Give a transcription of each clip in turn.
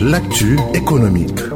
L'actu économique.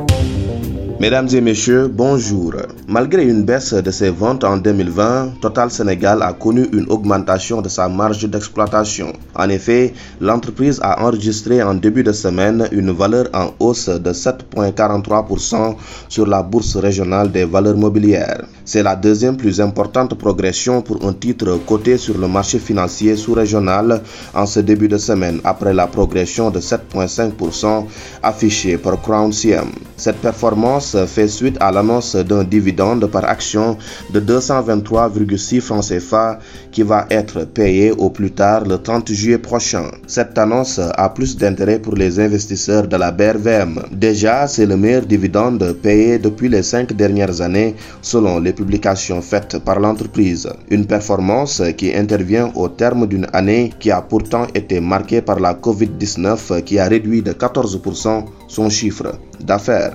Mesdames et messieurs, bonjour. Malgré une baisse de ses ventes en 2020, Total Sénégal a connu une augmentation de sa marge d'exploitation. En effet, l'entreprise a enregistré en début de semaine une valeur en hausse de 7,43% sur la bourse régionale des valeurs mobilières. C'est la deuxième plus importante progression pour un titre coté sur le marché financier sous-régional en ce début de semaine, après la progression de 7,5% affichée par Crown CM. Cette performance fait suite à l'annonce d'un dividende par action de 223,6 francs CFA qui va être payé au plus tard le 30 juillet prochain. Cette annonce a plus d'intérêt pour les investisseurs de la BRVM. Déjà, c'est le meilleur dividende payé depuis les cinq dernières années selon les publications faites par l'entreprise. Une performance qui intervient au terme d'une année qui a pourtant été marquée par la COVID-19 qui a réduit de 14% son chiffre d'affaires.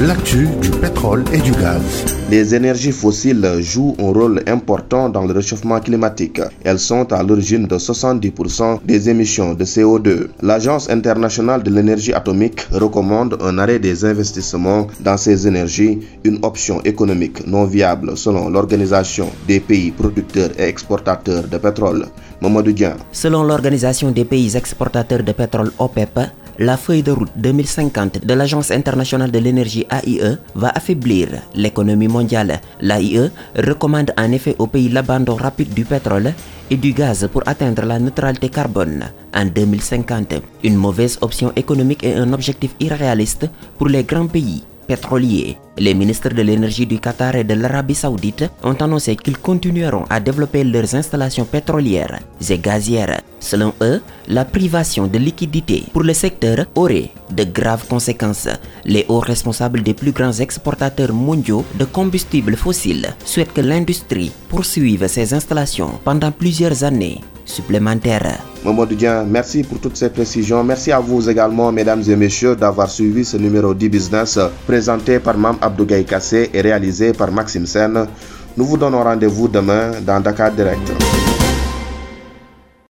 L'actu du pétrole et du gaz. Les énergies fossiles jouent un rôle important dans le réchauffement climatique. Elles sont à l'origine de 70% des émissions de CO2. L'Agence internationale de l'énergie atomique recommande un arrêt des investissements dans ces énergies, une option économique non viable selon l'Organisation des pays producteurs et exportateurs de pétrole. Mamadou. Selon l'Organisation des pays exportateurs de pétrole OPEP, la feuille de route 2050 de l'Agence internationale de l'énergie AIE va affaiblir l'économie mondiale. L'AIE recommande en effet aux pays l'abandon rapide du pétrole et du gaz pour atteindre la neutralité carbone en 2050. Une mauvaise option économique et un objectif irréaliste pour les grands pays Les ministres de l'énergie du Qatar et de l'Arabie saoudite ont annoncé qu'ils continueront à développer leurs installations pétrolières et gazières. Selon eux, la privation de liquidités pour le secteur aurait de graves conséquences. Les hauts responsables des plus grands exportateurs mondiaux de combustibles fossiles souhaitent que l'industrie poursuive ses installations pendant plusieurs années supplémentaires. Mamadou Dian, merci pour toutes ces précisions. Merci à vous également, mesdames et messieurs, d'avoir suivi ce numéro 10 Business présenté par Mam Abdougaï Kassé et réalisé par Maxime Sen. Nous vous donnons rendez-vous demain dans Dakar Direct.